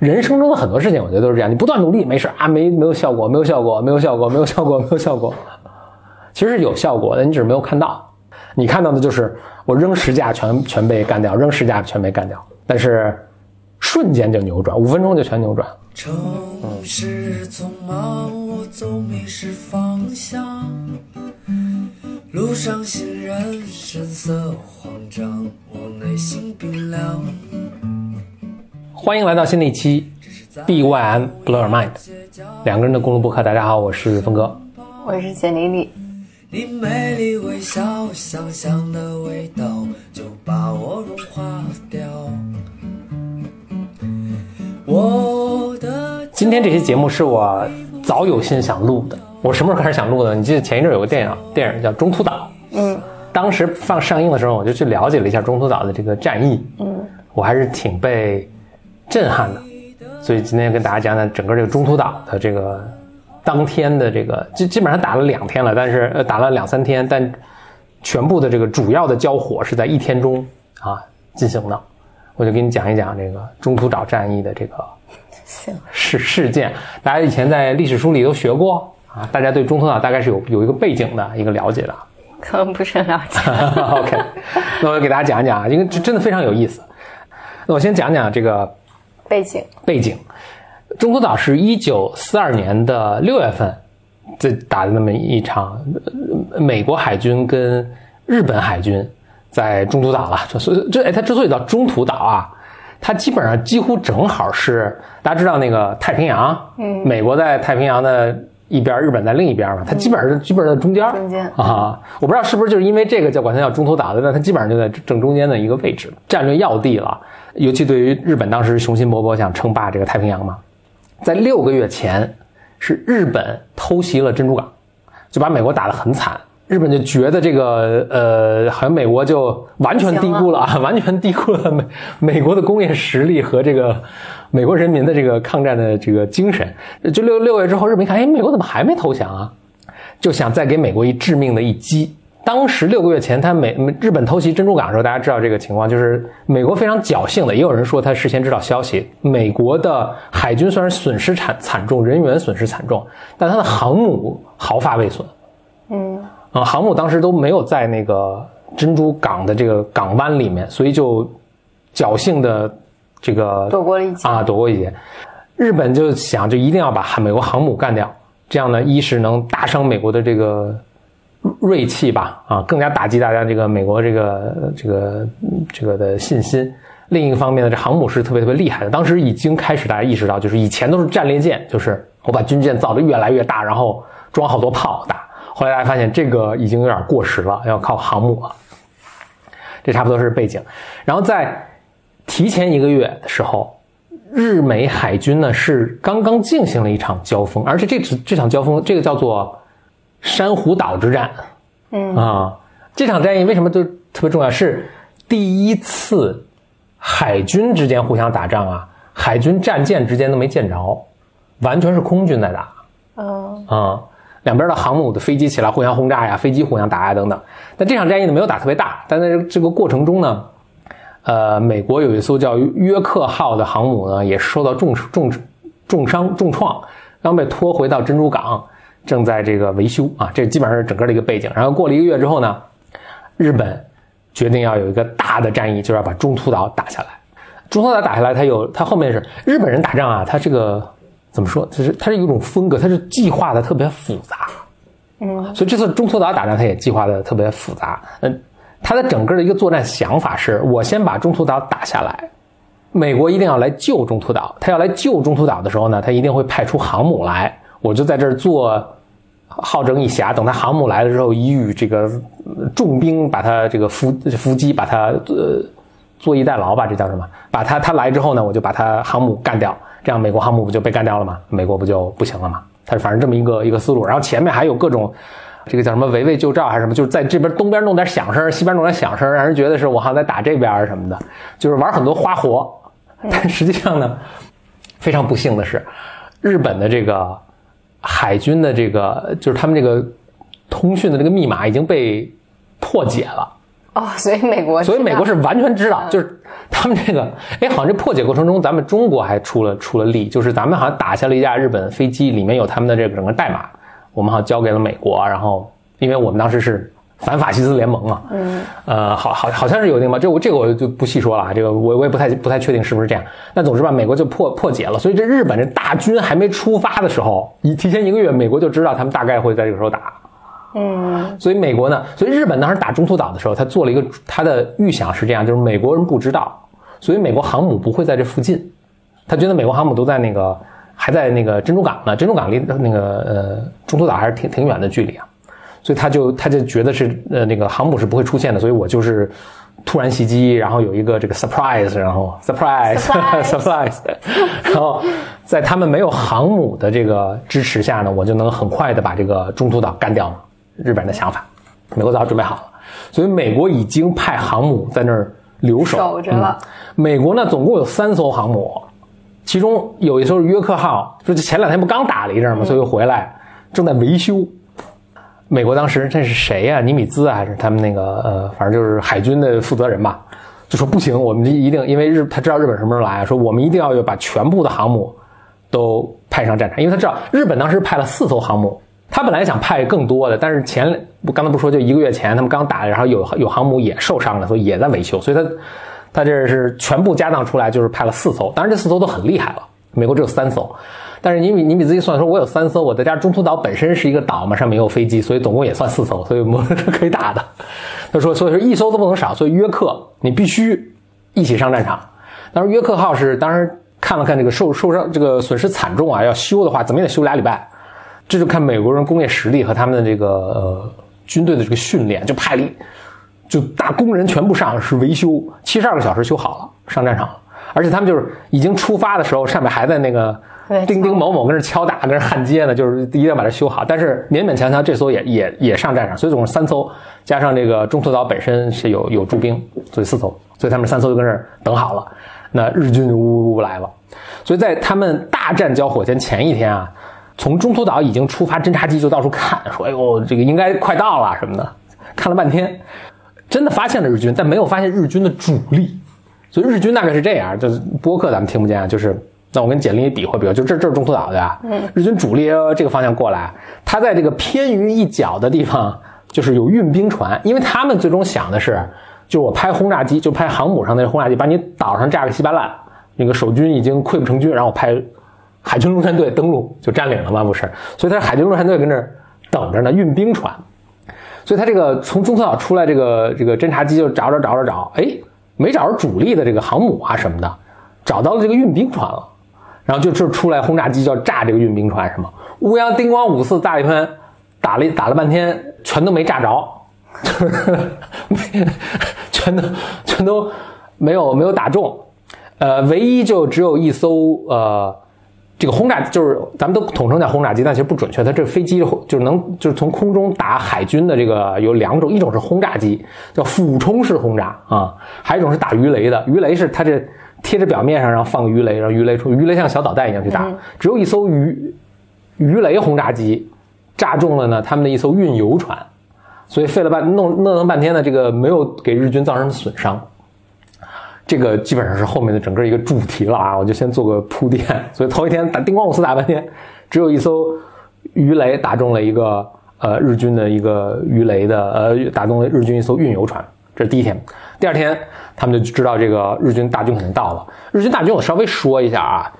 人生中的很多事情，我觉得都是这样，你不断努力没事啊，没没有效果，没有效果，没有效果，没有效果，没有效果，其实有效果的，你只是没有看到。你看到的就是我扔十架全全被干掉，扔十架全被干掉，但是瞬间就扭转，五分钟就全扭转。城市匆忙，我总迷失方向。路上行人神色慌张，我内心冰凉。欢迎来到新的一期 B Y M Blow Your Mind，两个人的公路博客。大家好，我是峰哥，我是简丽丽。你美丽微笑，香香的味道就把我融化掉。我的今天这期节目是我早有心想录的。我什么时候开始想录的？你记得前一阵有个电影，电影叫《中途岛》。嗯。当时放上映的时候，我就去了解了一下中途岛的这个战役。嗯。我还是挺被震撼的，所以今天跟大家讲讲整个这个中途岛的这个。当天的这个基基本上打了两天了，但是呃打了两三天，但全部的这个主要的交火是在一天中啊进行的。我就给你讲一讲这个中途岛战役的这个事事件。大家以前在历史书里都学过啊，大家对中途岛大概是有有一个背景的一个了解的。可能不是很了解。OK，那我给大家讲一讲啊，因为这真的非常有意思。那我先讲讲这个背景背景。中途岛是一九四二年的六月份，这打的那么一场，美国海军跟日本海军在中途岛了。这所以这哎，它之所以叫中途岛啊，它基本上几乎正好是大家知道那个太平洋，嗯，美国在太平洋的一边，日本在另一边嘛，它基本上基本上在中间中间啊，我不知道是不是就是因为这个叫管它叫中途岛的，但它基本上就在正中间的一个位置，战略要地了。尤其对于日本当时雄心勃勃想称霸这个太平洋嘛。在六个月前，是日本偷袭了珍珠港，就把美国打得很惨。日本就觉得这个呃，好像美国就完全低估了啊，完全低估了美美国的工业实力和这个美国人民的这个抗战的这个精神。就六六月之后，日本一看，哎，美国怎么还没投降啊？就想再给美国一致命的一击。当时六个月前，他美日本偷袭珍珠港的时候，大家知道这个情况，就是美国非常侥幸的，也有人说他事先知道消息。美国的海军虽然损失惨惨重，人员损失惨重，但他的航母毫发未损。嗯，啊，航母当时都没有在那个珍珠港的这个港湾里面，所以就侥幸的这个躲过了一劫啊，躲过一劫。日本就想，就一定要把美国航母干掉，这样呢，一是能大伤美国的这个。锐气吧，啊，更加打击大家这个美国这个这个这个的信心。另一个方面呢，这航母是特别特别厉害的。当时已经开始大家意识到，就是以前都是战列舰，就是我把军舰造的越来越大，然后装好多炮打。后来大家发现这个已经有点过时了，要靠航母了。这差不多是背景。然后在提前一个月的时候，日美海军呢是刚刚进行了一场交锋，而且这次这场交锋，这个叫做。珊瑚岛之战，嗯啊，这场战役为什么就特别重要？是第一次海军之间互相打仗啊，海军战舰之间都没见着，完全是空军在打，嗯啊，两边的航母的飞机起来互相轰炸呀，飞机互相打呀等等。但这场战役呢没有打特别大，但在这个过程中呢，呃，美国有一艘叫约克号的航母呢，也是受到重重重伤重创，刚被拖回到珍珠港。正在这个维修啊，这基本上是整个的一个背景。然后过了一个月之后呢，日本决定要有一个大的战役，就是要把中途岛打下来。中途岛打下来，它有它后面是日本人打仗啊，它这个怎么说？就是它是有一种风格，它是计划的特别复杂。嗯，所以这次中途岛打仗，它也计划的特别复杂。嗯，他的整个的一个作战想法是：我先把中途岛打下来，美国一定要来救中途岛。他要来救中途岛的时候呢，他一定会派出航母来。我就在这儿做好整以暇，等他航母来了之后，以与这个重兵把他这个伏伏击，把他呃坐以待劳吧，这叫什么？把他他来之后呢，我就把他航母干掉，这样美国航母不就被干掉了吗？美国不就不行了吗？他反正这么一个一个思路，然后前面还有各种这个叫什么围魏救赵还是什么，就是在这边东边弄点响声，西边弄点响声，让人觉得是我好像在打这边什么的，就是玩很多花活。但实际上呢，非常不幸的是，日本的这个。海军的这个就是他们这个通讯的这个密码已经被破解了哦，所以美国，所以美国是完全知道，就是他们这个，哎，好像这破解过程中，咱们中国还出了出了力，就是咱们好像打下了一架日本飞机，里面有他们的这个整个代码，我们好像交给了美国，然后因为我们当时是反法西斯联盟嘛，嗯，呃，好好好像是有那个，这我这个我就不细说了啊，这个我我也不太不太确定是不是这样。那总之吧，美国就破破解了，所以这日本这大军还没出发的时候，一提前一个月，美国就知道他们大概会在这个时候打。嗯，所以美国呢，所以日本当时打中途岛的时候，他做了一个他的预想是这样，就是美国人不知道，所以美国航母不会在这附近，他觉得美国航母都在那个还在那个珍珠港呢，珍珠港离那个呃中途岛还是挺挺远的距离啊，所以他就他就觉得是呃那个航母是不会出现的，所以我就是突然袭击，然后有一个这个 surprise，然后 surprise surprise，然后在他们没有航母的这个支持下呢，我就能很快的把这个中途岛干掉了。日本人的想法，美国早准备好了，所以美国已经派航母在那儿留守守着了。美国呢，总共有三艘航母，其中有一艘约克号，就前两天不刚打了一阵吗？所以回来正在维修。美国当时这是谁呀？尼米兹还是他们那个呃，反正就是海军的负责人吧，就说不行，我们一定因为日他知道日本什么时候来，说我们一定要把全部的航母都派上战场，因为他知道日本当时派了四艘航母。他本来想派更多的，但是前我刚才不说，就一个月前他们刚打，然后有有航母也受伤了，所以也在维修，所以他他这是全部家当出来就是派了四艘，当然这四艘都很厉害了，美国只有三艘，但是你你你自己算说，我有三艘，我再加中途岛本身是一个岛嘛，上面有飞机，所以总共也算四艘，所以我们是 可以打的。他说，所以说一艘都不能少，所以约克你必须一起上战场。当时约克号是当时看了看这个受受伤这个损失惨重啊，要修的话怎么也得修俩礼拜。这就看美国人工业实力和他们的这个呃军队的这个训练，就派力，就大工人全部上是维修，七十二个小时修好了，上战场了。而且他们就是已经出发的时候，上面还在那个丁丁某某跟那敲打，跟那焊接呢，就是一定要把它修好。但是勉勉强强这艘也也也上战场，所以总共三艘，加上这个中途岛本身是有有驻兵，所以四艘，所以他们三艘就跟这儿等好了。那日军就呜呜来了，所以在他们大战交火前前一天啊。从中途岛已经出发，侦察机就到处看，说：“哎呦，这个应该快到了什么的。”看了半天，真的发现了日军，但没有发现日军的主力。所以日军大概是这样，就是播客咱们听不见啊。就是那我跟简历比划比划，就这这是中途岛对吧？嗯。日军主力这个方向过来，他在这个偏于一角的地方，就是有运兵船，因为他们最终想的是，就是我拍轰炸机，就拍航母上的轰炸机，把你岛上炸个稀巴烂，那个守军已经溃不成军，然后我拍。海军陆战队登陆就占领了嘛？不是，所以他海军陆战队跟这儿等着呢，运兵船。所以他这个从中途岛出来，这个这个侦察机就找找找找找，哎，没找着主力的这个航母啊什么的，找到了这个运兵船了。然后就就出来轰炸机就要炸这个运兵船，什么乌鸦叮咣五四炸一喷，打了打了半天，全都没炸着，全都全都没有没有打中。呃，唯一就只有一艘呃。这个轰炸就是咱们都统称叫轰炸机，但其实不准确。它这个飞机就是能就是从空中打海军的这个有两种，一种是轰炸机，叫俯冲式轰炸啊，还有一种是打鱼雷的。鱼雷是它这贴着表面上，然后放个鱼雷，然后鱼雷出鱼雷像小导弹一样去打。只有一艘鱼鱼雷轰炸机炸中了呢，他们的一艘运油船，所以费了半弄弄了半天呢，这个没有给日军造成损伤。这个基本上是后面的整个一个主题了啊，我就先做个铺垫。所以头一天打叮咣五四打半天，只有一艘鱼雷打中了一个呃日军的一个鱼雷的呃打中了日军一艘运油船，这是第一天。第二天他们就知道这个日军大军肯定到了。日军大军我稍微说一下啊，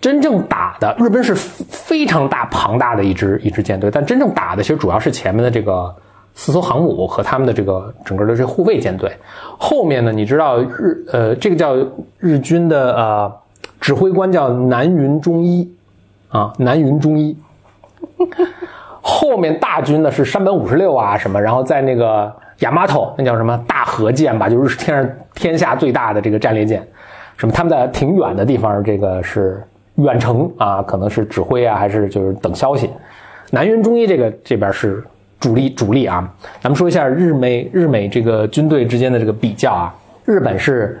真正打的日本是非常大庞大的一支一支舰队，但真正打的其实主要是前面的这个。四艘航母和他们的这个整个的这护卫舰队，后面呢，你知道日呃这个叫日军的呃指挥官叫南云忠一啊南云忠一，后面大军呢是山本五十六啊什么，然后在那个亚麻头那叫什么大和舰吧，就是天上天下最大的这个战列舰，什么他们在挺远的地方，这个是远程啊，可能是指挥啊还是就是等消息，南云忠一这个这边是。主力主力啊，咱们说一下日美日美这个军队之间的这个比较啊。日本是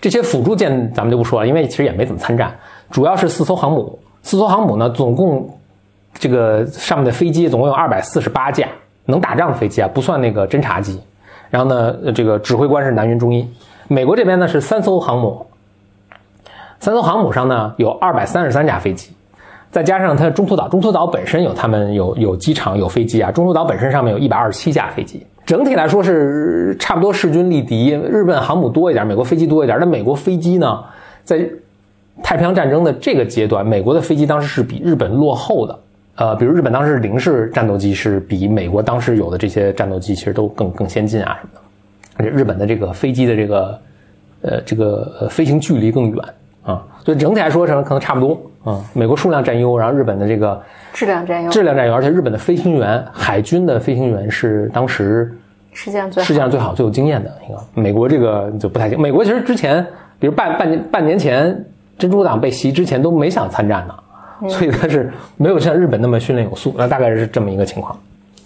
这些辅助舰，咱们就不说了，因为其实也没怎么参战。主要是四艘航母，四艘航母呢，总共这个上面的飞机总共有二百四十八架能打仗的飞机啊，不算那个侦察机。然后呢，这个指挥官是南云忠一。美国这边呢是三艘航母，三艘航母上呢有二百三十三架飞机，再加上它中途岛，中途岛本身有他们有有机场有飞机啊，中途岛本身上面有一百二十七架飞机，整体来说是差不多势均力敌。日本航母多一点，美国飞机多一点，但美国飞机呢，在太平洋战争的这个阶段，美国的飞机当时是比日本落后的。呃，比如日本当时零式战斗机是比美国当时有的这些战斗机其实都更更先进啊什么的，而且日本的这个飞机的这个呃这个飞行距离更远，所以整体来说可能差不多啊。美国数量占优，然后日本的这个质量占优，质量占优，而且日本的飞行员，海军的飞行员是当时世界上最世界上最好最有经验的一个。美国这个就不太行，美国其实之前，比如半半年半年前珍珠党被袭之前都没想参战呢。所以他是没有像日本那么训练有素，那大概是这么一个情况。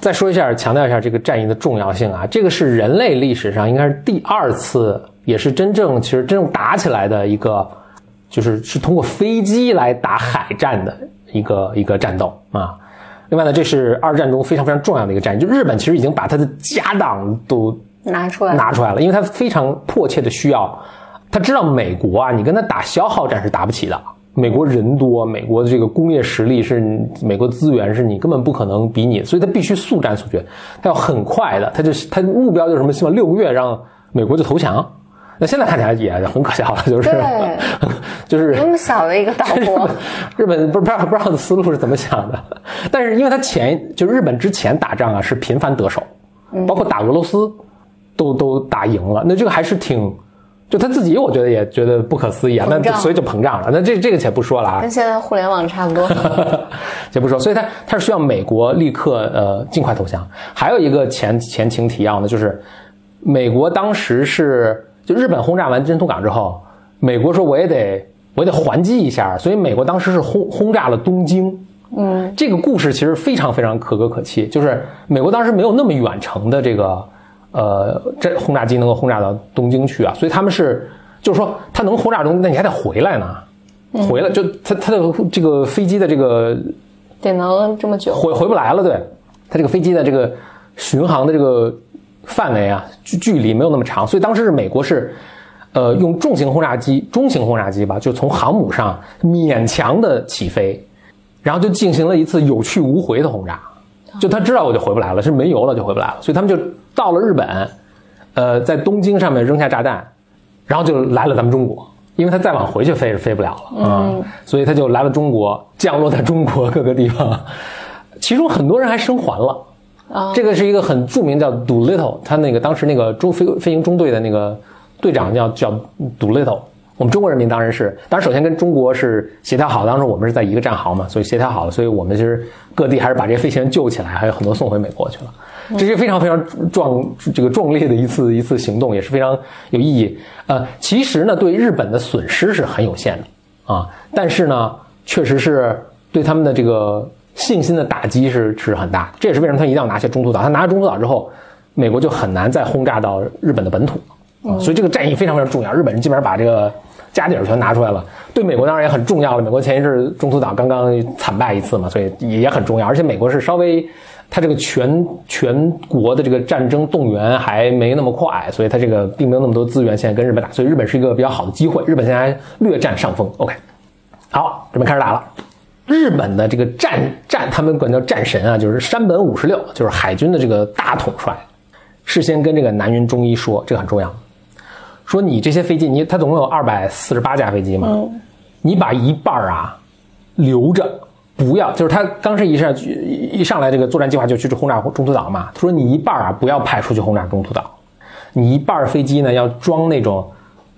再说一下，强调一下这个战役的重要性啊，这个是人类历史上应该是第二次，也是真正其实真正打起来的一个，就是是通过飞机来打海战的一个一个战斗啊。另外呢，这是二战中非常非常重要的一个战役，就日本其实已经把他的家当都拿出来拿出来了，因为他非常迫切的需要，他知道美国啊，你跟他打消耗战是打不起的。美国人多，美国的这个工业实力是美国资源是你根本不可能比拟，所以他必须速战速决，他要很快的，他就他目标就是什么？希望六个月让美国就投降。那现在看起来也很可笑了，就是 就是那么小的一个岛国，日本不不知道不知道的思路是怎么想的？但是因为他前就日本之前打仗啊是频繁得手，包括打俄罗斯都都打赢了，那这个还是挺。就他自己，我觉得也觉得不可思议啊，那所以就膨胀了。那这这个且不说了啊，跟现在互联网差不多，且不说。所以他他是需要美国立刻呃尽快投降。还有一个前前情提要呢，就是美国当时是就日本轰炸完珍珠港之后，美国说我也得我也得还击一下，所以美国当时是轰轰炸了东京。嗯，这个故事其实非常非常可歌可泣，就是美国当时没有那么远程的这个。呃，这轰炸机能够轰炸到东京去啊，所以他们是，就是说，它能轰炸东京，那你还得回来呢，回来就它它的这个飞机的这个得能这么久。回回不来了，对，它这个飞机的这个巡航的这个范围啊，距距离没有那么长，所以当时是美国是，呃，用重型轰炸机、中型轰炸机吧，就从航母上勉强的起飞，然后就进行了一次有去无回的轰炸，就他知道我就回不来了，是没油了就回不来了，所以他们就。到了日本，呃，在东京上面扔下炸弹，然后就来了咱们中国，因为他再往回去飞是飞不了了啊，所以他就来了中国，降落在中国各个地方，其中很多人还生还了啊。这个是一个很著名叫 Doolittle，他那个当时那个中飞飞行中队的那个队长叫叫 Doolittle。我们中国人民当然是，当然首先跟中国是协调好，当时我们是在一个战壕嘛，所以协调好了，所以我们其实各地还是把这些飞行员救起来，还有很多送回美国去了。这是非常非常壮这个壮烈的一次一次行动，也是非常有意义。呃，其实呢，对日本的损失是很有限的啊，但是呢，确实是对他们的这个信心的打击是是很大。这也是为什么他一定要拿下中途岛。他拿下中途岛之后，美国就很难再轰炸到日本的本土啊。所以这个战役非常非常重要。日本人基本上把这个家底儿全拿出来了，对美国当然也很重要了。美国前一阵中途岛刚刚惨败一次嘛，所以也很重要。而且美国是稍微。他这个全全国的这个战争动员还没那么快，所以他这个并没有那么多资源，现在跟日本打，所以日本是一个比较好的机会。日本现在略占上风。OK，好，准备开始打了。日本的这个战战，他们管叫战神啊，就是山本五十六，就是海军的这个大统帅，事先跟这个南云忠一说，这个很重要，说你这些飞机，你他总共有二百四十八架飞机嘛，你把一半啊留着。不要，就是他当时一上一上来这个作战计划就去轰炸中途岛嘛。他说你一半啊不要派出去轰炸中途岛，你一半飞机呢要装那种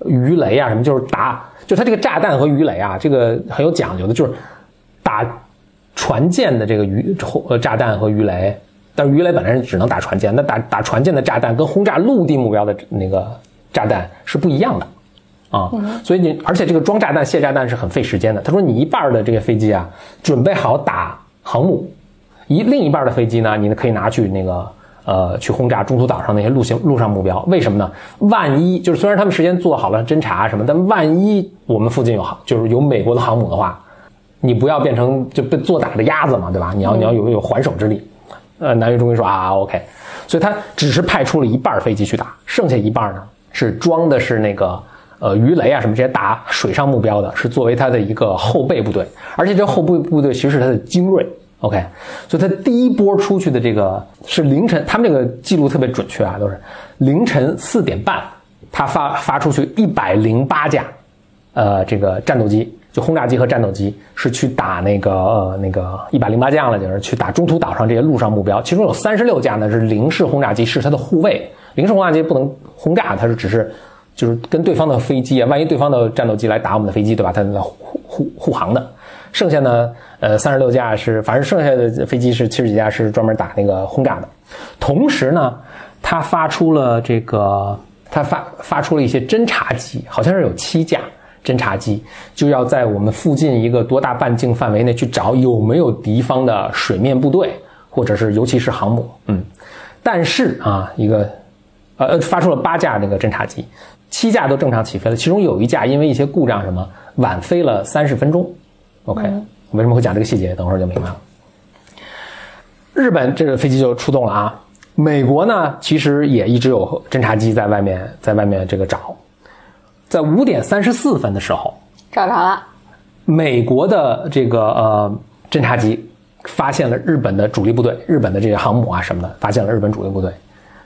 鱼雷啊什么，就是打就他这个炸弹和鱼雷啊，这个很有讲究的，就是打船舰的这个鱼呃炸弹和鱼雷，但是鱼雷本来是只能打船舰，那打打船舰的炸弹跟轰炸陆地目标的那个炸弹是不一样的。啊，所以你而且这个装炸弹、卸炸弹是很费时间的。他说你一半的这个飞机啊，准备好打航母，一另一半的飞机呢，你呢可以拿去那个呃去轰炸中途岛上那些陆行陆上目标。为什么呢？万一就是虽然他们事先做好了侦查什么，但万一我们附近有航就是有美国的航母的话，你不要变成就被做打的鸭子嘛，对吧？你要你要有有还手之力。呃，南越终于说啊，OK。所以他只是派出了一半飞机去打，剩下一半呢是装的是那个呃鱼雷啊什么这些打水上目标的，是作为他的一个后备部队，而且这后备部队其实是他的精锐。OK，所以他第一波出去的这个是凌晨，他们这个记录特别准确啊，都是凌晨四点半，他发发出去一百零八架，呃，这个战斗机，就轰炸机和战斗机是去打那个呃那个一百零八架了，就是去打中途岛上这些陆上目标，其中有三十六架呢是零式轰炸机，是它的护卫，零式轰炸机不能轰炸，它是只是就是跟对方的飞机啊，万一对方的战斗机来打我们的飞机，对吧？它护护护航的。剩下呢，呃，三十六架是，反正剩下的飞机是七十几架是专门打那个轰炸的。同时呢，他发出了这个，他发发出了一些侦察机，好像是有七架侦察机，就要在我们附近一个多大半径范围内去找有没有敌方的水面部队，或者是尤其是航母。嗯，但是啊，一个，呃，发出了八架这个侦察机，七架都正常起飞了，其中有一架因为一些故障什么晚飞了三十分钟。OK，为什么会讲这个细节？等会儿就明白了。日本这个飞机就出动了啊。美国呢，其实也一直有侦察机在外面，在外面这个找。在五点三十四分的时候，找着了。美国的这个呃侦察机发现了日本的主力部队，日本的这些航母啊什么的，发现了日本主力部队，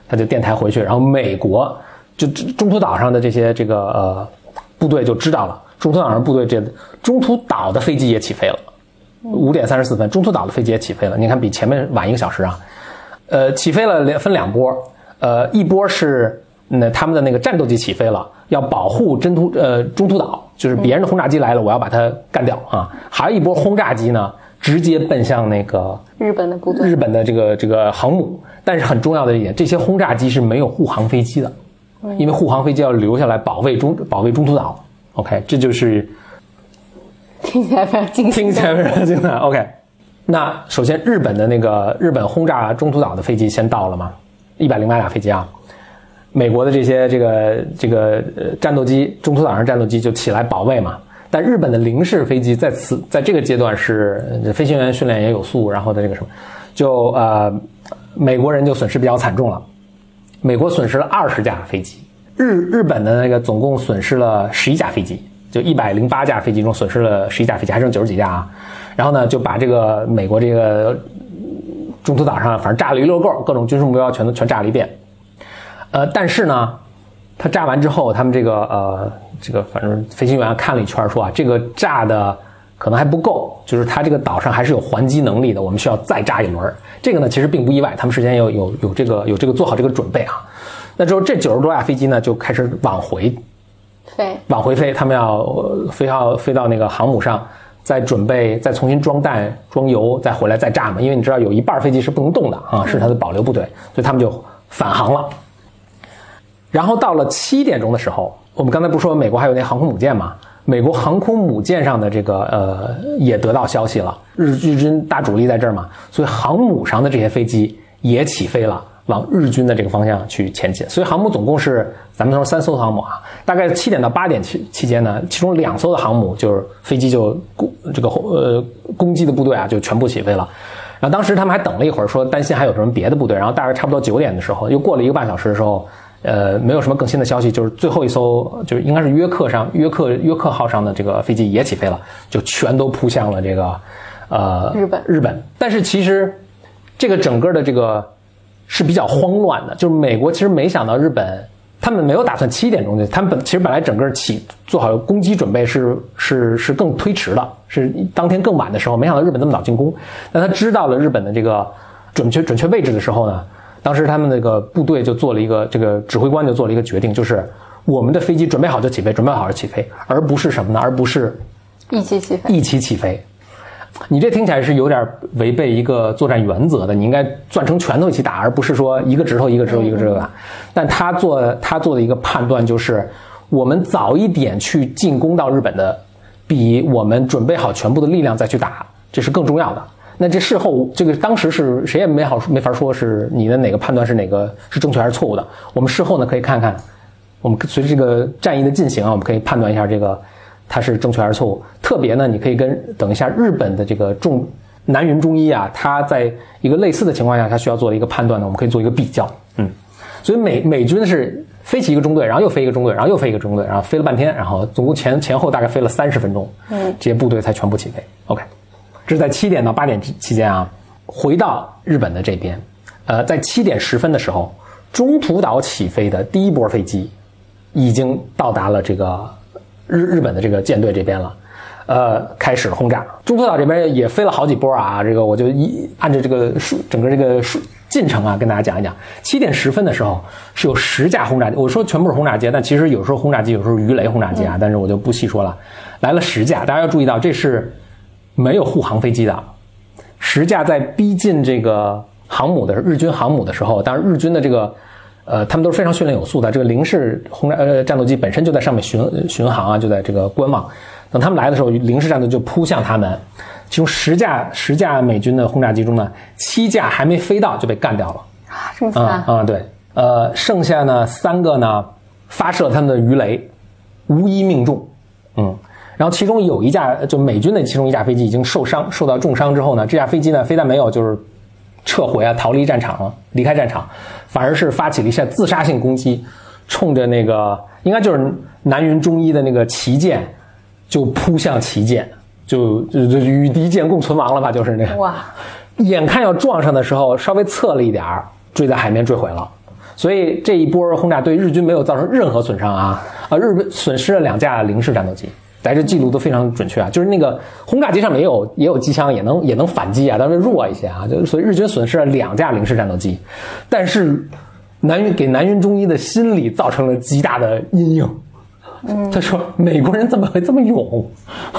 他就电台回去，然后美国就中途岛上的这些这个呃部队就知道了。中途岛上部队这中途岛的飞机也起飞了，五点三十四分，中途岛的飞机也起飞了。你看比前面晚一个小时啊，呃，起飞了两分两波，呃，一波是那他们的那个战斗机起飞了，要保护真突呃中途岛，就是别人的轰炸机来了，我要把它干掉啊。还有一波轰炸机呢，直接奔向那个日本的部队，日本的这个这个航母。但是很重要的一点，这些轰炸机是没有护航飞机的，因为护航飞机要留下来保卫中保卫中途岛。OK，这就是 听起来非常精彩，听起来非常精彩。OK，那首先日本的那个日本轰炸中途岛的飞机先到了吗？一百零八架飞机啊，美国的这些这个这个战斗机，中途岛上战斗机就起来保卫嘛。但日本的零式飞机在此在这个阶段是飞行员训练也有素，然后的这个什么，就呃美国人就损失比较惨重了，美国损失了二十架飞机。日日本的那个总共损失了十一架飞机，就一百零八架飞机中损失了十一架飞机，还剩九十几架啊。然后呢，就把这个美国这个中途岛上反正炸了一溜够，各种军事目标全都全炸了一遍。呃，但是呢，他炸完之后，他们这个呃这个反正飞行员看了一圈，说啊，这个炸的可能还不够，就是他这个岛上还是有还击能力的，我们需要再炸一轮。这个呢，其实并不意外，他们事先有有有这个有这个做好这个准备啊。那之后，这九十多架飞机呢，就开始往回飞，往回飞。他们要飞到飞到那个航母上，再准备再重新装弹、装油，再回来再炸嘛。因为你知道，有一半飞机是不能动的啊，是它的保留部队，所以他们就返航了。然后到了七点钟的时候，我们刚才不说美国还有那航空母舰嘛？美国航空母舰上的这个呃也得到消息了，日日军大主力在这儿嘛，所以航母上的这些飞机也起飞了。往日军的这个方向去前进，所以航母总共是咱们说三艘航母啊，大概七点到八点期期间呢，其中两艘的航母就是飞机就攻这个呃攻击的部队啊就全部起飞了，然后当时他们还等了一会儿，说担心还有什么别的部队，然后大概差不多九点的时候，又过了一个半小时的时候，呃，没有什么更新的消息，就是最后一艘就是应该是约克上约克约克号上的这个飞机也起飞了，就全都扑向了这个呃日本日本，但是其实这个整个的这个。是比较慌乱的，就是美国其实没想到日本，他们没有打算七点钟就，他们本其实本来整个起做好攻击准备是是是更推迟的，是当天更晚的时候，没想到日本那么早进攻。那他知道了日本的这个准确准确位置的时候呢，当时他们那个部队就做了一个这个指挥官就做了一个决定，就是我们的飞机准备好就起飞，准备好就起飞，而不是什么呢？而不是一起起飞，一起起飞。你这听起来是有点违背一个作战原则的，你应该攥成拳头一起打，而不是说一个指头一个指头一个指头打。但他做他做的一个判断就是，我们早一点去进攻到日本的，比我们准备好全部的力量再去打，这是更重要的。那这事后这个当时是谁也没好没法说是你的哪个判断是哪个是正确还是错误的。我们事后呢可以看看，我们随着这个战役的进行啊，我们可以判断一下这个。它是正确还是错误？特别呢，你可以跟等一下日本的这个重南云中医啊，他在一个类似的情况下，他需要做一个判断呢，我们可以做一个比较。嗯，所以美美军是飞起一个中队，然后又飞一个中队，然后又飞一个中队，然后飞了半天，然后总共前前后大概飞了三十分钟，嗯，这些部队才全部起飞。OK，这是在七点到八点期间啊。回到日本的这边，呃，在七点十分的时候，中途岛起飞的第一波飞机已经到达了这个日日本的这个舰队这边了。呃，开始轰炸中途岛这边也飞了好几波啊，这个我就一按照这个数整个这个数进程啊，跟大家讲一讲。七点十分的时候是有十架轰炸机，我说全部是轰炸机，但其实有时候轰炸机有时候鱼雷轰炸机啊，但是我就不细说了。来了十架，大家要注意到这是没有护航飞机的，十架在逼近这个航母的日军航母的时候，当然日军的这个呃他们都是非常训练有素的，这个零式轰炸呃战斗机本身就在上面巡巡航啊，就在这个观望。等他们来的时候，零式战斗就扑向他们，其中十架十架美军的轰炸机中呢，七架还没飞到就被干掉了。啊，这么惨。啊！对，呃，剩下呢三个呢发射他们的鱼雷，无一命中，嗯，然后其中有一架就美军的其中一架飞机已经受伤，受到重伤之后呢，这架飞机呢非但没有就是撤回啊逃离战场了，离开战场，反而是发起了一下自杀性攻击，冲着那个应该就是南云中一的那个旗舰。就扑向旗舰，就就就与敌舰共存亡了吧？就是那个哇，眼看要撞上的时候，稍微侧了一点儿，坠在海面坠毁了。所以这一波轰炸对日军没有造成任何损伤啊啊！日本损失了两架零式战斗机，在这记录都非常准确啊。就是那个轰炸机上面也有也有机枪，也能也能反击啊，但是弱一些啊。就所以日军损失了两架零式战斗机，但是南云给南云中一的心理造成了极大的阴影。他说：“美国人怎么会这么勇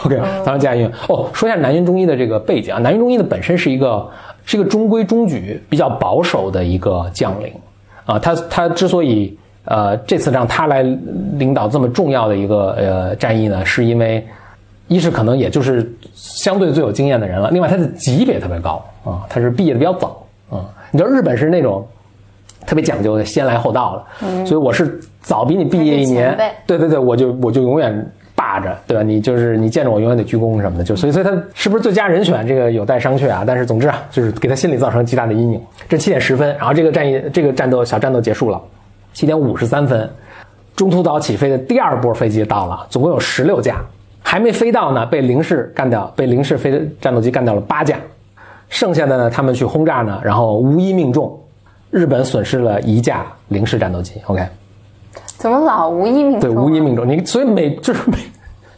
？”OK，当然加英哦。说一下南云中医的这个背景啊，南云中医的本身是一个是一个中规中矩、比较保守的一个将领啊。他他之所以呃这次让他来领导这么重要的一个呃战役呢，是因为一是可能也就是相对最有经验的人了，另外他的级别特别高啊，他是毕业的比较早啊。你知道日本是那种。特别讲究的，先来后到的，所以我是早比你毕业一年，对对对，我就我就永远霸着，对吧？你就是你见着我永远得鞠躬什么的，就所以所以他是不是最佳人选，这个有待商榷啊。但是总之啊，就是给他心里造成极大的阴影。这七点十分，然后这个战役这个战斗小战斗结束了。七点五十三分，中途岛起飞的第二波飞机到了，总共有十六架，还没飞到呢，被零式干掉，被零式飞战斗机干掉了八架，剩下的呢，他们去轰炸呢，然后无一命中。日本损失了一架零式战斗机，OK？怎么老无一命中？对，无一命中。你所以美 就是美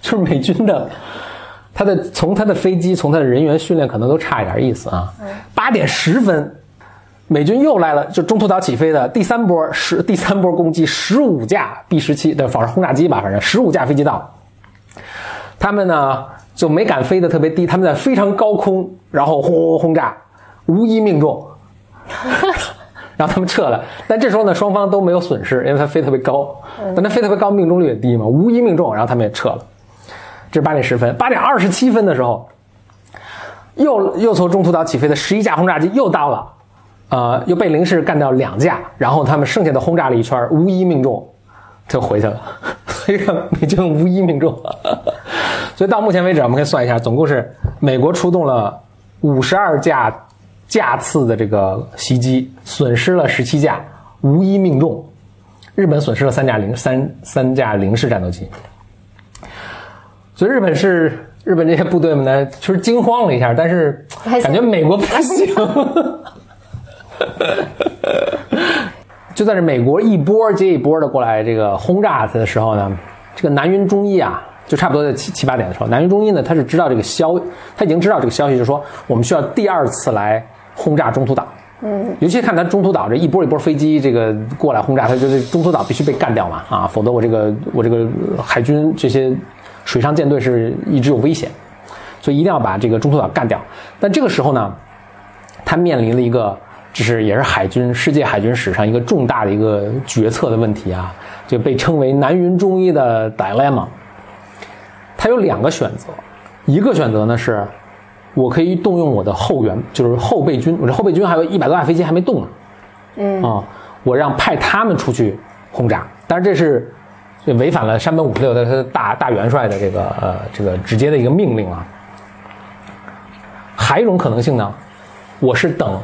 就是美军的，他的从他的飞机从他的人员训练可能都差一点意思啊。八点十分，美军又来了，就中途岛起飞的第三波十第三波攻击，十五架 B 十七的仿式轰炸机吧，反正十五架飞机到，他们呢就没敢飞得特别低，他们在非常高空，然后轰轰轰炸，无一命中。然后他们撤了，但这时候呢，双方都没有损失，因为它飞特别高，但它飞特别高，命中率也低嘛，无一命中，然后他们也撤了。这是八点十分，八点二十七分的时候，又又从中途岛起飞的十一架轰炸机又到了，呃，又被零式干掉两架，然后他们剩下的轰炸了一圈，无一命中，就回去了，所以美军无一命中。所以到目前为止，我们可以算一下，总共是美国出动了五十二架。架次的这个袭击损失了十七架，无一命中。日本损失了三架零三三架零式战斗机，所以日本是日本这些部队们呢，其实惊慌了一下，但是感觉美国不行。就在这美国一波接一波的过来这个轰炸他的时候呢，这个南云中一啊。就差不多在七七八点的时候，南云中医呢，他是知道这个消，他已经知道这个消息，就是说我们需要第二次来轰炸中途岛。嗯，尤其看他中途岛这一波一波飞机这个过来轰炸，他就是中途岛必须被干掉嘛啊，否则我这个我这个海军这些水上舰队是一直有危险，所以一定要把这个中途岛干掉。但这个时候呢，他面临了一个就是也是海军世界海军史上一个重大的一个决策的问题啊，就被称为南云中医的 dilemma。他有两个选择，一个选择呢是，我可以动用我的后援，就是后备军，我这后备军还有一百多架飞机还没动呢，嗯啊，我让派他们出去轰炸，但是这是这违反了山本五十六的他大大元帅的这个呃这个直接的一个命令啊。还有一种可能性呢，我是等，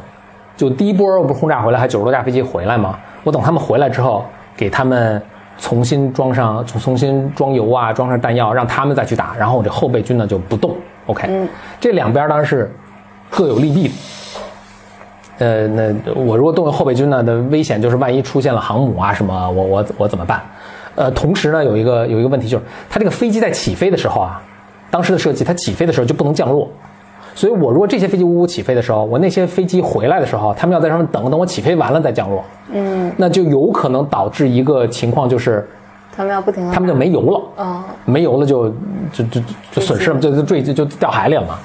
就第一波不是轰炸回来，还九十多架飞机回来吗？我等他们回来之后，给他们重新装上，重重新装油啊，装上弹药，让他们再去打，然后我这后备军呢就不动。OK，这两边当然是各有利弊的。呃，那我如果动用后备军呢，的危险就是万一出现了航母啊什么，我我我怎么办？呃，同时呢，有一个有一个问题就是，它这个飞机在起飞的时候啊，当时的设计，它起飞的时候就不能降落。所以我如果这些飞机呜呜起飞的时候，我那些飞机回来的时候，他们要在上面等等我起飞完了再降落。嗯，那就有可能导致一个情况就是，他们要不停，他们就没油了。哦，没油了就就就就损失了，就就坠就就掉海里了嘛。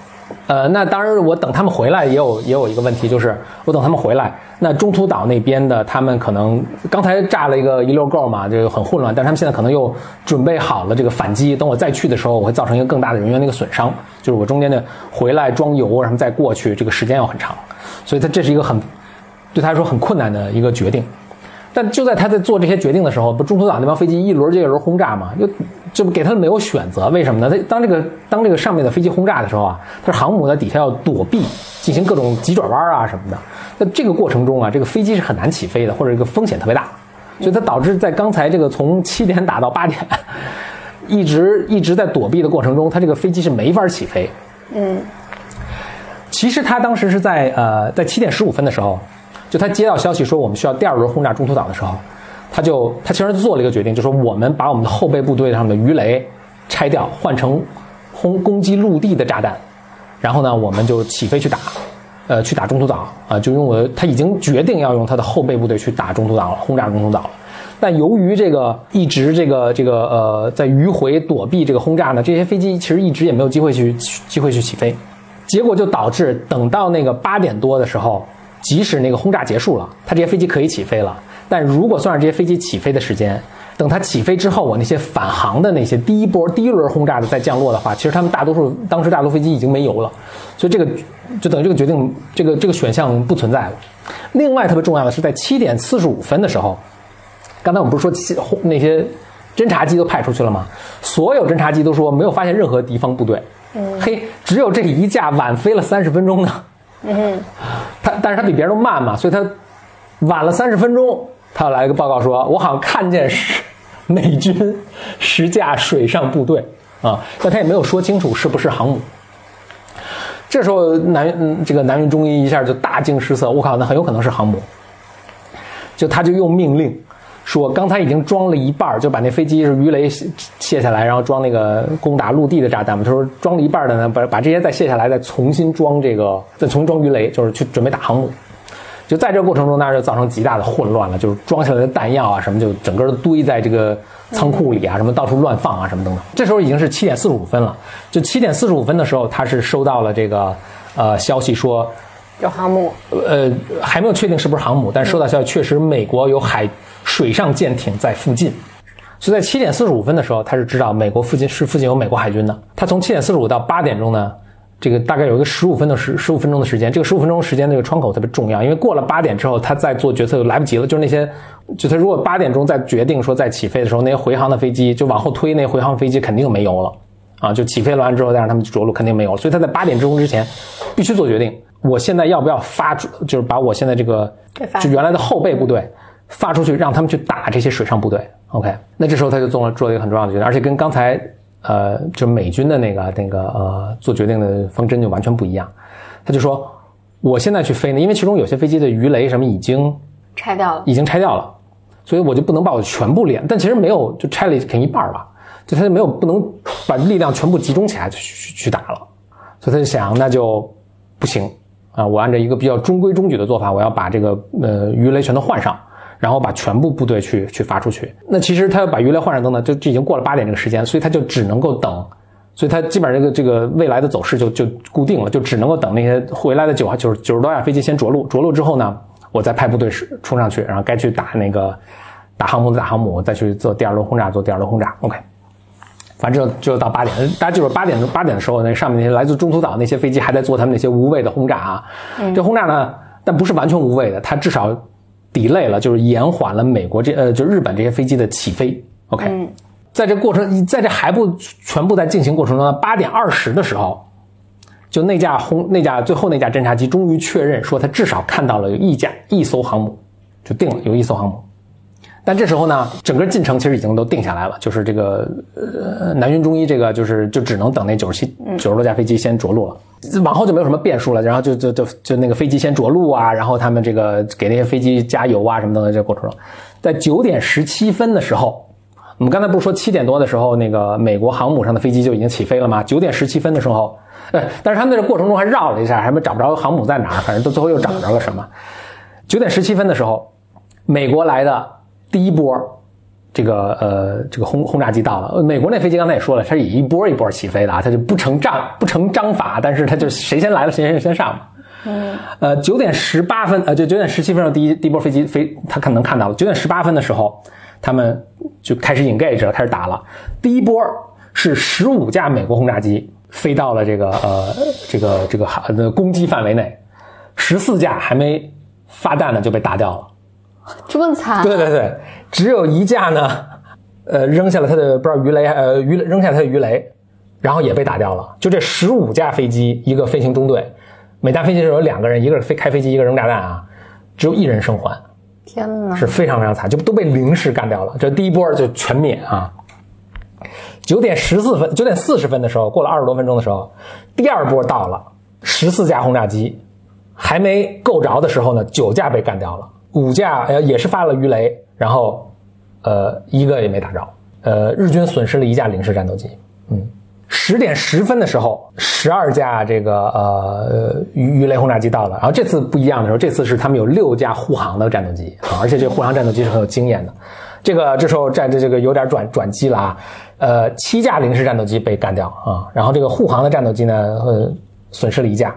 呃，那当然，我等他们回来也有也有一个问题，就是我等他们回来，那中途岛那边的他们可能刚才炸了一个一溜够嘛，就很混乱，但是他们现在可能又准备好了这个反击，等我再去的时候，我会造成一个更大的人员的一个损伤，就是我中间的回来装油，然后再过去，这个时间要很长，所以他这是一个很对他来说很困难的一个决定。但就在他在做这些决定的时候，不中途岛那帮飞机一轮接一轮轰炸嘛，就就给他没有选择。为什么呢？他当这个当这个上面的飞机轰炸的时候啊，他航母在底下要躲避，进行各种急转弯啊什么的。那这个过程中啊，这个飞机是很难起飞的，或者这个风险特别大，所以它导致在刚才这个从七点打到八点，一直一直在躲避的过程中，它这个飞机是没法起飞。嗯，其实他当时是在呃在七点十五分的时候。就他接到消息说我们需要第二轮轰炸中途岛的时候，他就他其实做了一个决定，就说我们把我们的后备部队上的鱼雷拆掉，换成轰攻击陆地的炸弹，然后呢，我们就起飞去打，呃，去打中途岛啊，就用我他已经决定要用他的后备部队去打中途岛了，轰炸中途岛了。但由于这个一直这个这个呃在迂回躲避这个轰炸呢，这些飞机其实一直也没有机会去机会去起飞，结果就导致等到那个八点多的时候。即使那个轰炸结束了，他这些飞机可以起飞了。但如果算上这些飞机起飞的时间，等它起飞之后，我那些返航的那些第一波第一轮轰炸的再降落的话，其实他们大多数当时大多飞机已经没油了，所以这个就等于这个决定，这个这个选项不存在了。另外特别重要的是，在七点四十五分的时候，刚才我们不是说七那些侦察机都派出去了吗？所有侦察机都说没有发现任何敌方部队。嗯，嘿，只有这一架晚飞了三十分钟呢。嗯，他但是他比别人都慢嘛，所以他晚了三十分钟，他来一个报告说，我好像看见是美军十架水上部队啊，但他也没有说清楚是不是航母。这时候南嗯这个南云中医一下就大惊失色，我靠，那很有可能是航母，就他就用命令。说刚才已经装了一半，就把那飞机是鱼雷卸下来，然后装那个攻打陆地的炸弹嘛。他说装了一半的呢，把把这些再卸下来，再重新装这个，再重新装鱼雷，就是去准备打航母。就在这过程中，那就造成极大的混乱了，就是装下来的弹药啊什么，就整个都堆在这个仓库里啊，什么到处乱放啊什么等等。这时候已经是七点四十五分了，就七点四十五分的时候，他是收到了这个呃消息说有航母，呃还没有确定是不是航母，但收到消息确实美国有海。水上舰艇在附近，所以在七点四十五分的时候，他是知道美国附近是附近有美国海军的。他从七点四十五到八点钟呢，这个大概有一个十五分的十十五分钟的时间。这个十五分钟时间这个窗口特别重要，因为过了八点之后，他再做决策就来不及了。就是那些，就他如果八点钟再决定说再起飞的时候，那些回航的飞机就往后推，那回航飞机肯定就没油了啊！就起飞完之后再让他们着陆，肯定没有。所以他在八点钟之前必须做决定，我现在要不要发出，就是把我现在这个就原来的后备部队。发出去让他们去打这些水上部队，OK？那这时候他就做了做了一个很重要的决定，而且跟刚才呃就美军的那个那个呃做决定的方针就完全不一样。他就说，我现在去飞呢，因为其中有些飞机的鱼雷什么已经拆掉了，已经拆掉了，所以我就不能把我全部连，但其实没有就拆了肯一半吧，就他就没有不能把力量全部集中起来去去打了，所以他就想那就不行啊，我按照一个比较中规中矩的做法，我要把这个呃鱼雷全都换上。然后把全部部队去去发出去。那其实他要把鱼雷换上灯呢，就就已经过了八点这个时间，所以他就只能够等。所以他基本上这个这个未来的走势就就固定了，就只能够等那些回来的九九十九十多架飞机先着陆，着陆之后呢，我再派部队冲上去，然后该去打那个打航母的打航母，再去做第二轮轰炸，做第二轮轰炸。OK，反正就到八点，大家记住八点八点的时候，那上面那些来自中途岛那些飞机还在做他们那些无谓的轰炸啊。这轰炸呢，但不是完全无谓的，它至少。Delay 了，就是延缓了美国这呃，就日本这些飞机的起飞。OK，在这过程，在这还不全部在进行过程中，八点二十的时候，就那架轰那架最后那架侦察机终于确认说，他至少看到了有一架一艘航母，就定了有一艘航母。但这时候呢，整个进程其实已经都定下来了，就是这个呃南云中医这个就是就只能等那九十七九十多架飞机先着陆了，往后就没有什么变数了。然后就就就就那个飞机先着陆啊，然后他们这个给那些飞机加油啊什么的这个过程中，在九点十七分的时候，我们刚才不是说七点多的时候那个美国航母上的飞机就已经起飞了吗？九点十七分的时候，呃，但是他们在这过程中还绕了一下，还没找不着航母在哪儿，反正都最后又找着了什么。九点十七分的时候，美国来的。第一波，这个呃，这个轰轰炸机到了。美国那飞机刚才也说了，它是以一波一波起飞的啊，它就不成章不成章法，但是它就谁先来了谁先先上嘛。嗯。呃，九点十八分，呃，就九点十七分的第一第一波飞机飞，他可能看到了。九点十八分的时候，他们就开始 engage 了，开始打了。第一波是十五架美国轰炸机飞到了这个呃这个这个航的攻击范围内，十四架还没发弹呢就被打掉了。这么惨？对对对，只有一架呢，呃，扔下了他的不知道鱼雷，呃，鱼扔下他的鱼雷，然后也被打掉了。就这十五架飞机，一个飞行中队，每架飞机上有两个人，一个是飞开飞机，一个扔炸弹啊，只有一人生还。天哪，是非常非常惨，就都被零式干掉了。这第一波就全灭啊。九点十四分，九点四十分的时候，过了二十多分钟的时候，第二波到了，十四架轰炸机还没够着的时候呢，九架被干掉了。五架呃也是发了鱼雷，然后，呃一个也没打着，呃日军损失了一架零式战斗机。嗯，十点十分的时候，十二架这个呃鱼鱼雷轰炸机到了，然后这次不一样的时候，这次是他们有六架护航的战斗机啊，而且这护航战斗机是很有经验的。这个这时候战这这个有点转转机了啊，呃七架零式战斗机被干掉啊，然后这个护航的战斗机呢呃损失了一架。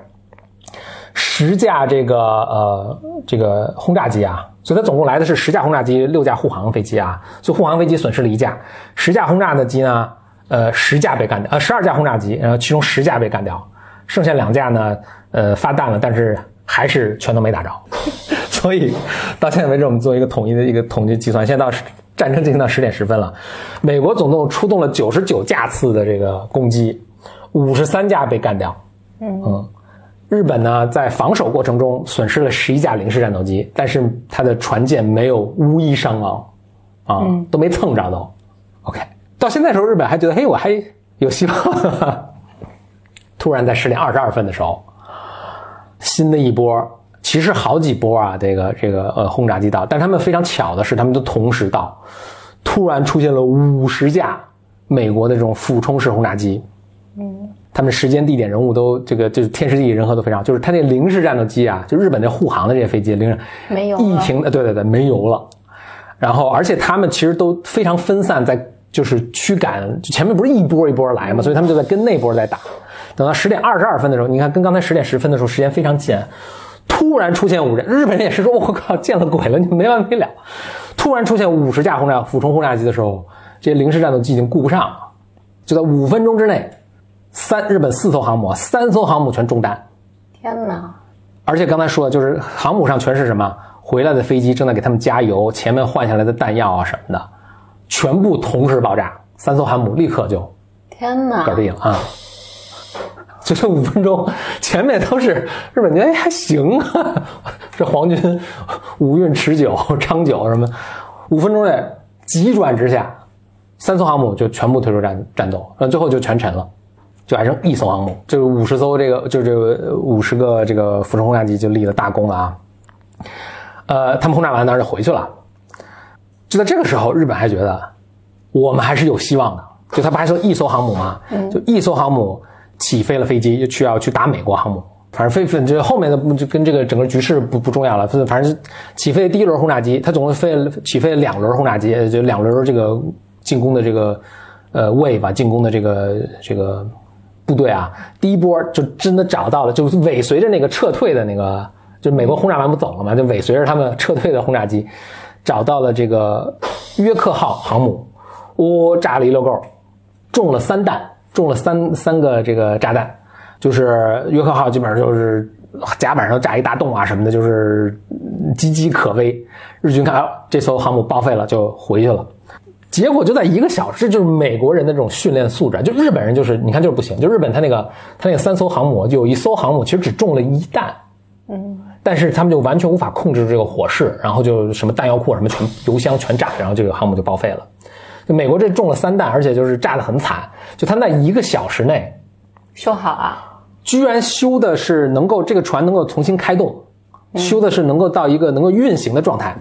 十架这个呃这个轰炸机啊，所以它总共来的是十架轰炸机，六架护航飞机啊，所以护航飞机损失了一架，十架轰炸的机呢，呃十架被干掉，呃十二架轰炸机，然后其中十架被干掉，剩下两架呢，呃发弹了，但是还是全都没打着，所以到现在为止，我们做一个统一的一个统计计算，现在到战争进行到十点十分了，美国总共出动了九十九架次的这个攻击，五十三架被干掉，嗯。日本呢，在防守过程中损失了十一架零式战斗机，但是它的船舰没有无一伤亡，啊，都没蹭着都。OK，到现在时候，日本还觉得，嘿，我还有希望。突然在十点二十二分的时候，新的一波，其实好几波啊，这个这个呃轰炸机到，但他们非常巧的是，他们都同时到，突然出现了五十架美国的这种俯冲式轰炸机。嗯。他们时间、地点、人物都这个就是天时地利人和都非常，就是他那零式战斗机啊，就日本那护航的这些飞机，零没有一停，对对对，没油了。然后，而且他们其实都非常分散，在就是驱赶，前面不是一波一波来嘛，所以他们就在跟那波在打。等到十点二十二分的时候，你看跟刚才十点十分的时候时间非常近，突然出现五人，日本人也是说，我靠，见了鬼了，你没完没了。突然出现五十架轰炸俯冲轰炸机的时候，这些零式战斗机已经顾不上了，就在五分钟之内。三日本四艘航母，三艘航母全中弹。天哪！而且刚才说的就是航母上全是什么？回来的飞机正在给他们加油，前面换下来的弹药啊什么的，全部同时爆炸，三艘航母立刻就天哪，搞定了啊！就这五分钟，前面都是日本军，还行啊，这皇军五运持久长久什么，五分钟内急转直下，三艘航母就全部退出战战斗，那最后就全沉了。就还剩一艘航母，就是五十艘这个，就这个五十个这个俯冲轰炸机就立了大功了啊。呃，他们轰炸完当然就回去了。就在这个时候，日本还觉得我们还是有希望的。就他不还剩一艘航母吗？就一艘航母起飞了飞机，就去要去打美国航母。反正飞飞就后面的就跟这个整个局势不不重要了。反正起飞第一轮轰炸机，它总共飞了起飞了两轮轰炸机，就两轮这个进攻的这个呃 wave 吧，进攻的这个这个。部队啊，第一波就真的找到了，就尾随着那个撤退的那个，就美国轰炸完不走了嘛，就尾随着他们撤退的轰炸机，找到了这个约克号航母，哦，炸了一溜够，中了三弹，中了三三个这个炸弹，就是约克号基本上就是甲板上炸一大洞啊什么的，就是岌岌可危。日军看到这艘航母报废了，就回去了。结果就在一个小时，就是美国人的这种训练素质。就日本人就是你看就是不行，就日本他那个他那个三艘航母，就有一艘航母其实只中了一弹，嗯，但是他们就完全无法控制这个火势，然后就什么弹药库什么全油箱全炸，然后这个航母就报废了。就美国这中了三弹，而且就是炸得很惨，就他那一个小时内修好啊。居然修的是能够这个船能够重新开动，修的是能够到一个能够运行的状态。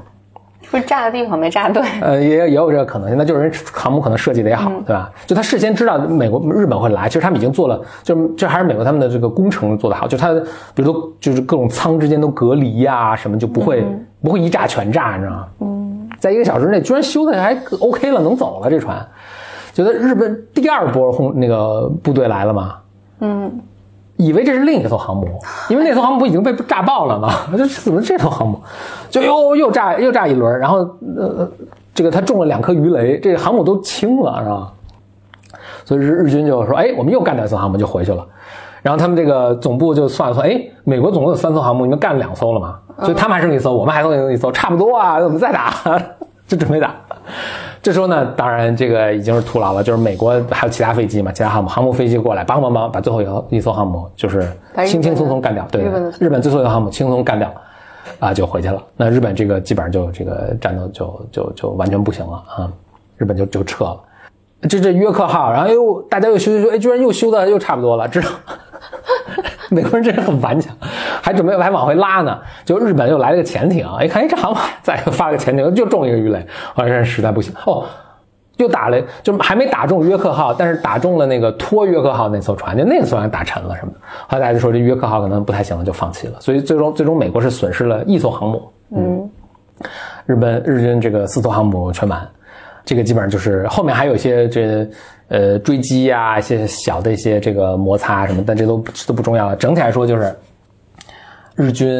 不是炸的地方没炸对。呃，也也有这个可能性，那就是人航母可能设计的也好，对吧？就他事先知道美国、日本会来，其实他们已经做了，就这还是美国他们的这个工程做得好，就他比如说就是各种舱之间都隔离呀，什么就不会不会一炸全炸，你知道吗？嗯，在一个小时内居然修的还 OK 了，能走了这船。觉得日本第二波轰那个部队来了嘛？嗯。以为这是另一艘航母，因为那艘航母不已经被炸爆了吗？这怎么这艘航母就又又炸又炸一轮，然后呃，这个他中了两颗鱼雷，这航母都轻了，是吧？所以日日军就说：“哎，我们又干掉一艘航母就回去了。”然后他们这个总部就算了算：“哎，美国总共有三艘航母，你们干了两艘了嘛？所以他们还剩一艘，我们还剩一艘，差不多啊，我们再打，就准备打。”这时候呢，当然这个已经是徒劳了，就是美国还有其他飞机嘛，其他航母航母飞机过来，帮帮忙，把最后一一艘航母就是轻轻松松干掉。对，日本最后一个航母轻松干掉，啊，就回去了。那日本这个基本上就这个战斗就就就完全不行了啊，日本就就撤了。这这约克号，然后又大家又修修修，哎，居然又修的又差不多了，知道。美国人真是很顽强，还准备还往回拉呢。就日本又来了个潜艇，一看，哎，这航母再发个潜艇，就中一个鱼雷，后来实在不行，哦，又打了，就还没打中约克号，但是打中了那个拖约克号那艘船，就那艘船打沉了什么的。后来大家就说这约克号可能不太行了，就放弃了。所以最终最终美国是损失了一艘航母，嗯，日本日军这个四艘航母全满，这个基本上就是后面还有一些这。呃，追击呀，一些小的一些这个摩擦什么，但这都都不重要了。整体来说，就是日军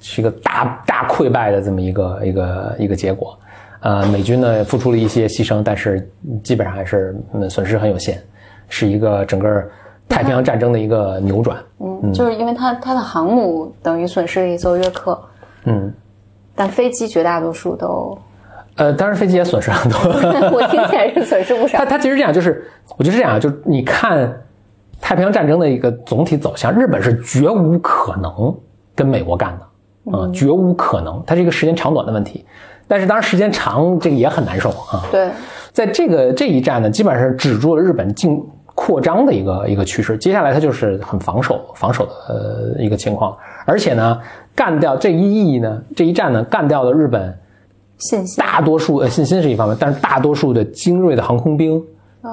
是一个大大溃败的这么一个一个一个结果。呃，美军呢付出了一些牺牲，但是基本上还是损失很有限，是一个整个太平洋战争的一个扭转。嗯，就是因为它它的航母等于损失了一艘约克，嗯，但飞机绝大多数都。呃，当然飞机也损失很多，我听起来是损失不少。他他其实这样，就是我觉得是这样，就是你看太平洋战争的一个总体走向，日本是绝无可能跟美国干的，啊，绝无可能，它是一个时间长短的问题。但是当然时间长，这个也很难受啊。对，在这个这一战呢，基本上止住了日本进扩张的一个一个趋势。接下来它就是很防守防守的呃一个情况，而且呢，干掉这一役呢，这一战呢，干掉了日本。信心，大多数呃信心是一方面，但是大多数的精锐的航空兵，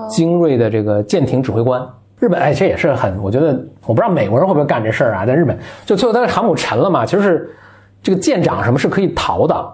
精锐的这个舰艇指挥官，日本哎这也是很，我觉得我不知道美国人会不会干这事儿啊，在日本就最后他的航母沉了嘛，其实是这个舰长什么是可以逃的。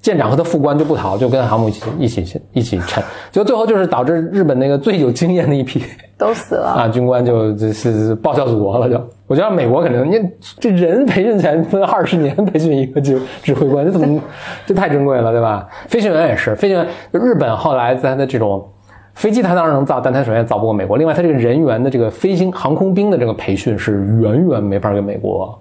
舰长和他副官就不逃，就跟航母一起一起一起沉，就最后就是导致日本那个最有经验的一批都死了 啊，军官就就是报效祖国了。就我觉得美国肯定，你这人培训起来分二十年培训一个指指挥官，这怎么这太珍贵了，对吧？飞行员也是，飞行员日本后来在他的这种飞机，它当然能造，但它首先造不过美国。另外，它这个人员的这个飞行航空兵的这个培训是远远没法跟美国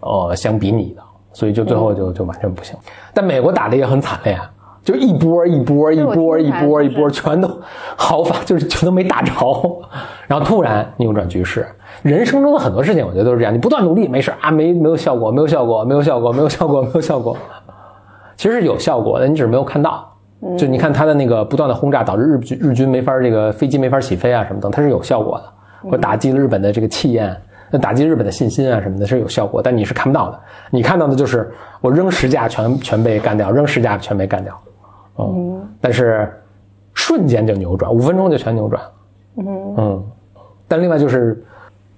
呃相比拟的。所以就最后就就完全不行，但美国打的也很惨烈，就一波一波一波一波一波全都毫发就是全都没打着，然后突然扭转局势。人生中的很多事情，我觉得都是这样，你不断努力没事啊，没没有效果，没有效果，没有效果，没有效果，没有效果，其实是有效果的，你只是没有看到。就你看他的那个不断的轰炸，导致日军日军没法这个飞机没法起飞啊什么等，它是有效果的，或打击了日本的这个气焰。那打击日本的信心啊什么的，是有效果，但你是看不到的。你看到的就是我扔十架全全被干掉，扔十架全被干掉，嗯，但是瞬间就扭转，五分钟就全扭转，嗯嗯。但另外就是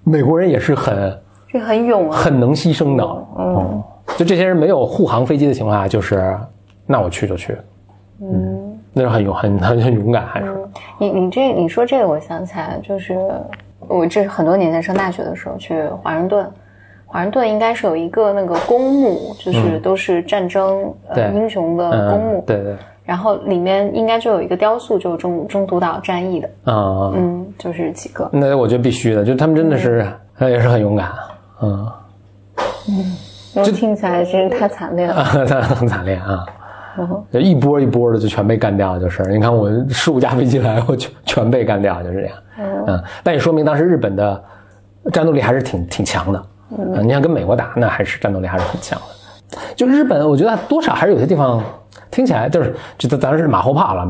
美国人也是很，这很勇啊，很能牺牲的，嗯。就这些人没有护航飞机的情况下，就是那我去就去，嗯，那是很勇很很很勇敢，还是。你你这你说这个，我想起来就是。我这是很多年前上大学的时候去华盛顿，华盛顿应该是有一个那个公墓，就是都是战争呃英雄的公墓，对对。然后里面应该就有一个雕塑，就是中中途岛战役的啊，嗯，就是几个。那我觉得必须的，就他们真的是也是很勇敢，嗯嗯，我听起来真是太惨烈了，很惨烈啊。一波一波的就全被干掉，就是你看我十五架飞机来，我全全被干掉，就是这样。嗯，但也说明当时日本的战斗力还是挺挺强的。嗯，你想跟美国打，那还是战斗力还是很强的。就日本，我觉得多少还是有些地方听起来就是，这咱是马后炮了，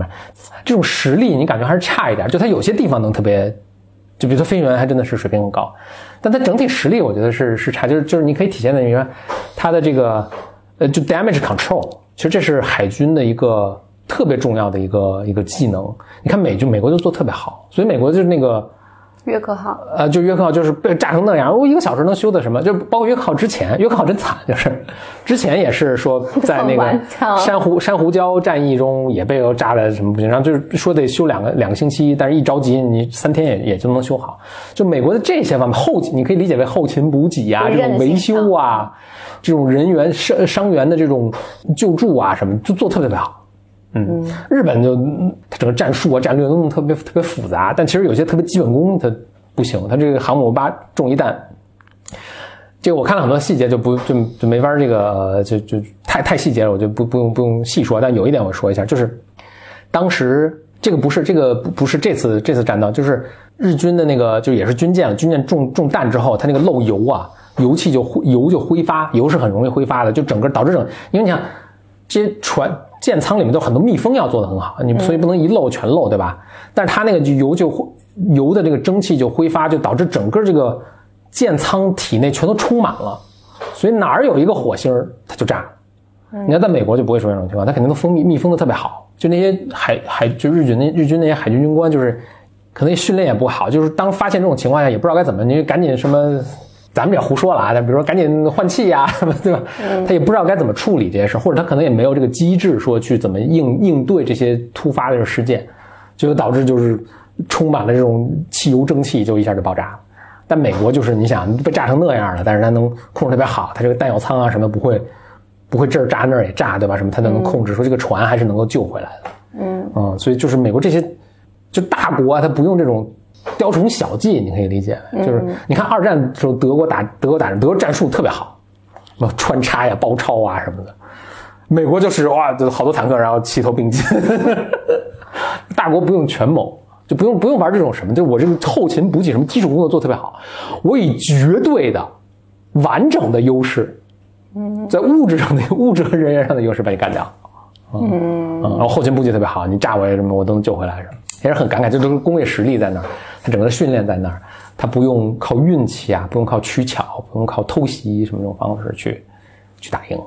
这种实力你感觉还是差一点。就他有些地方能特别，就比如说飞行员还真的是水平很高，但他整体实力我觉得是是差，就是就是你可以体现在你说他的这个呃，就 damage control，其实这是海军的一个特别重要的一个一个技能。你看美军美国就做特别好，所以美国就是那个。约克号，呃，就约克号就是被炸成那样，我一个小时能修的什么？就包括约克号之前，约克号真惨，就是之前也是说 在那个珊瑚珊瑚礁战役中也被炸的什么不行，然后就是说得修两个两个星期，但是一着急你三天也也就能修好。就美国的这些方面后勤，你可以理解为后勤补给啊，这种维修啊，这种人员伤伤员的这种救助啊什么，就做特别特别好。嗯，日本就它整个战术啊、战略都弄特别特别复杂，但其实有些特别基本功它不行。它这个航母八中一弹，这个我看了很多细节，就不就就没法这个就就太太细节了，我就不不用不用细说。但有一点我说一下，就是当时这个不是这个不不是这次这次战斗，就是日军的那个就也是军舰了，军舰中中弹之后，它那个漏油啊，油气就油就挥发，油是很容易挥发的，就整个导致整，因为你想这些船。舰舱里面都很多密封要做的很好，你所以不能一漏全漏，对吧？但是它那个油就油的这个蒸汽就挥发，就导致整个这个舰舱体内全都充满了，所以哪儿有一个火星它就炸。你要在美国就不会出现这种情况，它肯定都封密密封的特别好。就那些海海就日军那日军那些海军军官就是可能训练也不好，就是当发现这种情况下也不知道该怎么，你赶紧什么。咱们也胡说了啊！比如说赶紧换气呀，对吧？他也不知道该怎么处理这些事，或者他可能也没有这个机制说去怎么应应对这些突发的事件，就导致就是充满了这种汽油蒸汽，就一下就爆炸了。但美国就是你想被炸成那样了，但是它能控制特别好，它这个弹药舱啊什么不会不会这儿炸那儿也炸，对吧？什么它都能控制，说这个船还是能够救回来的。嗯嗯，所以就是美国这些就大国啊，它不用这种。雕虫小技，你可以理解，就是你看二战的时候，德国打德国打德国战术特别好，什么穿插呀、包抄啊什么的。美国就是哇，就好多坦克，然后齐头并进。大国不用权谋，就不用不用玩这种什么，就我这个后勤补给什么基础工作做特别好，我以绝对的完整的优势，在物质上的物质和人员上的优势把你干掉。嗯，然后后勤补给特别好，你炸我什么我都能救回来，是吧？也是很感慨，就都是工业实力在那儿，他整个训练在那儿，他不用靠运气啊，不用靠取巧，不用靠偷袭什么这种方式去去打赢。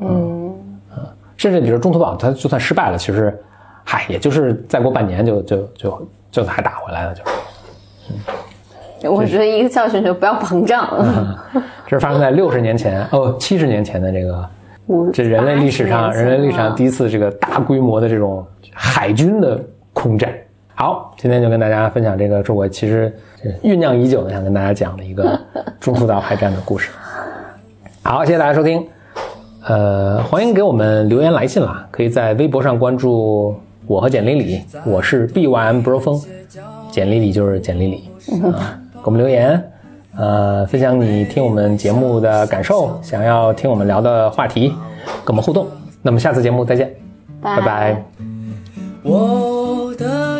嗯嗯，甚至比如中途岛，他就算失败了，其实，嗨，也就是再过半年就就就就还打回来了，就。嗯，我觉得一个教训就不要膨胀。这是发生在六十年前哦，七十年前的这个，这人类历史上人类历史上第一次这个大规模的这种海军的空战。好，今天就跟大家分享这个，是我其实酝酿已久的想跟大家讲的一个 中途岛海战的故事。好，谢谢大家收听，呃，欢迎给我们留言来信啦，可以在微博上关注我和简丽丽，我是 B Y M Bro 风，简丽丽就是简丽丽啊，给我们留言，呃，分享你听我们节目的感受，想要听我们聊的话题，跟我们互动。那么下次节目再见，拜拜。我的。